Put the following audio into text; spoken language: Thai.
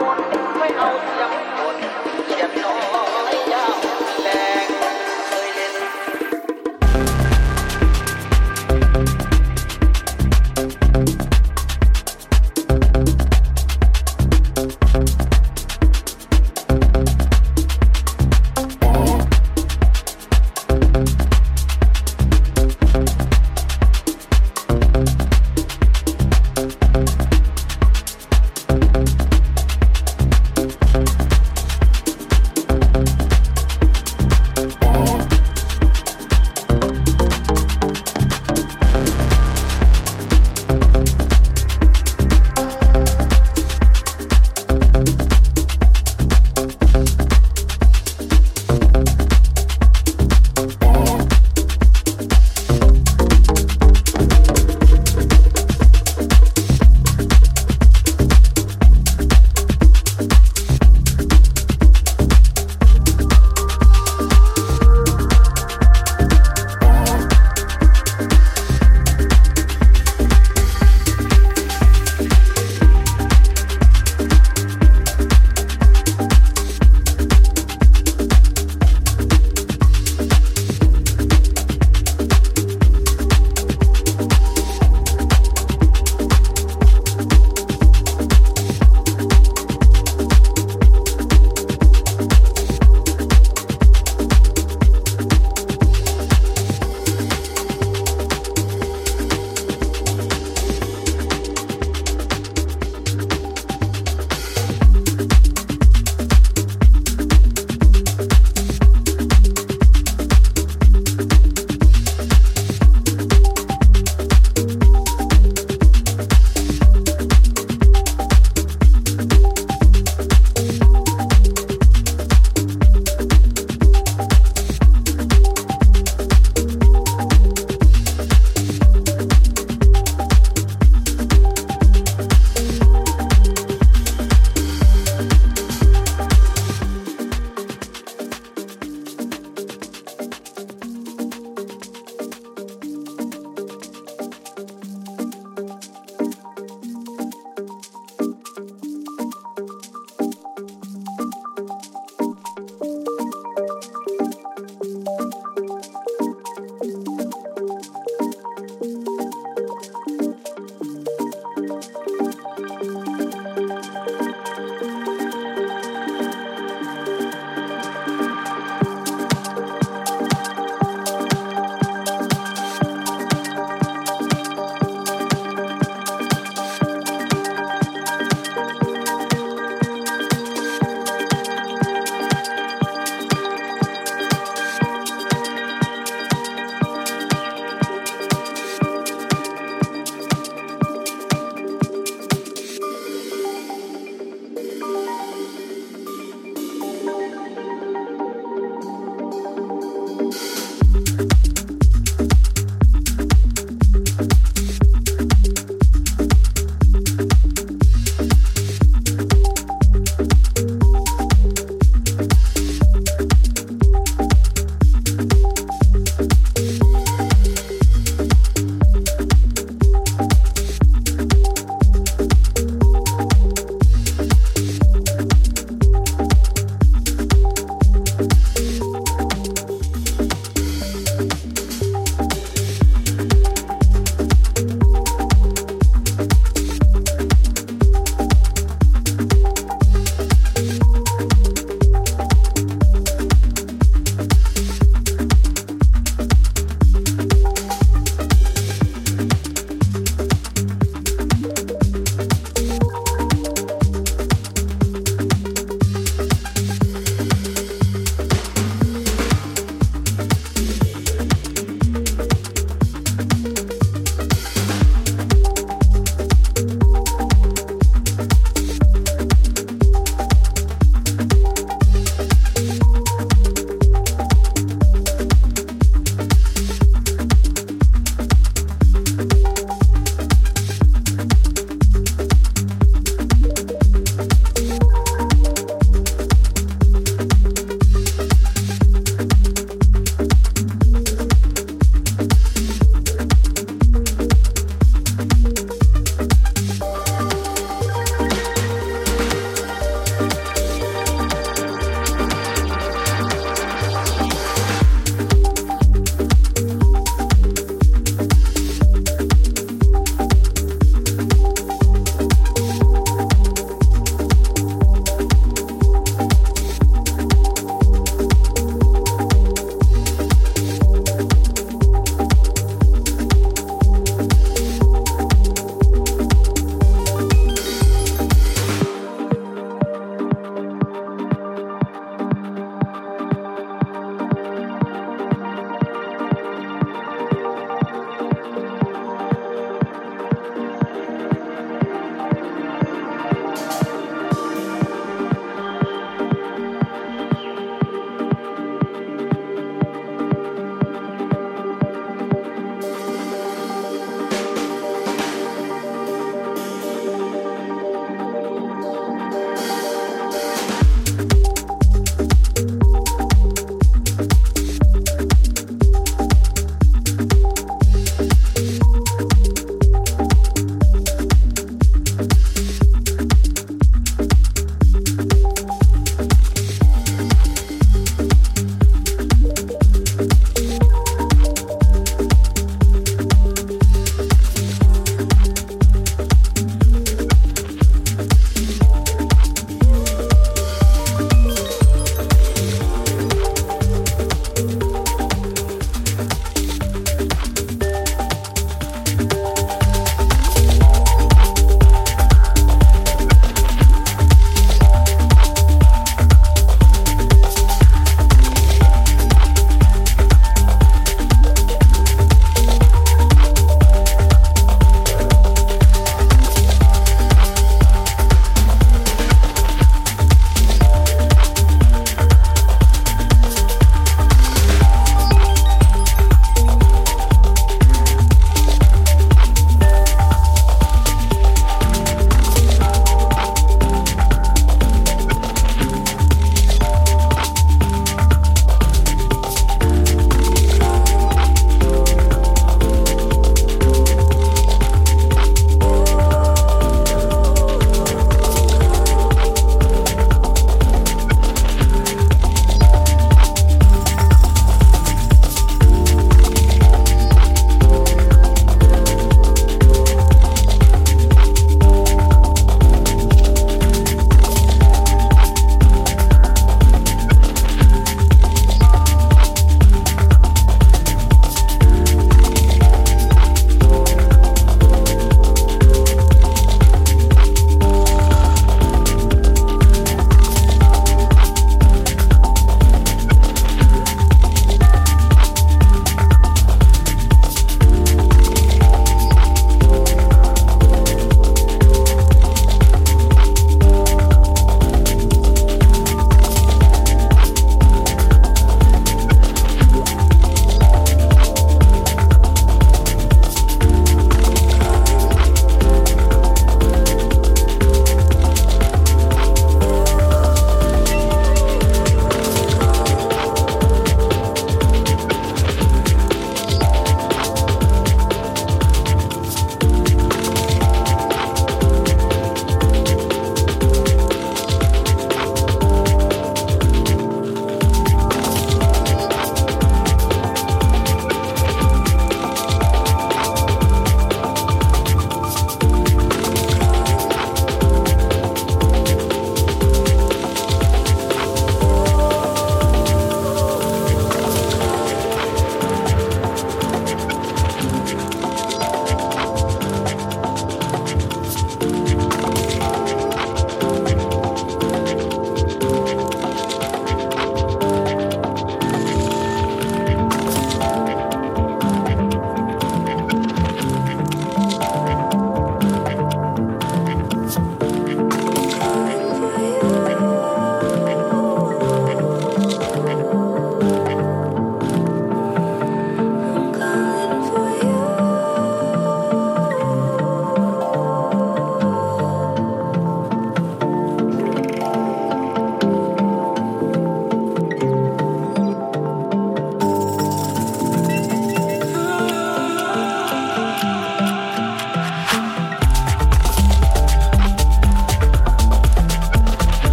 มนไม่เอาเสียงคนเสียนน้อง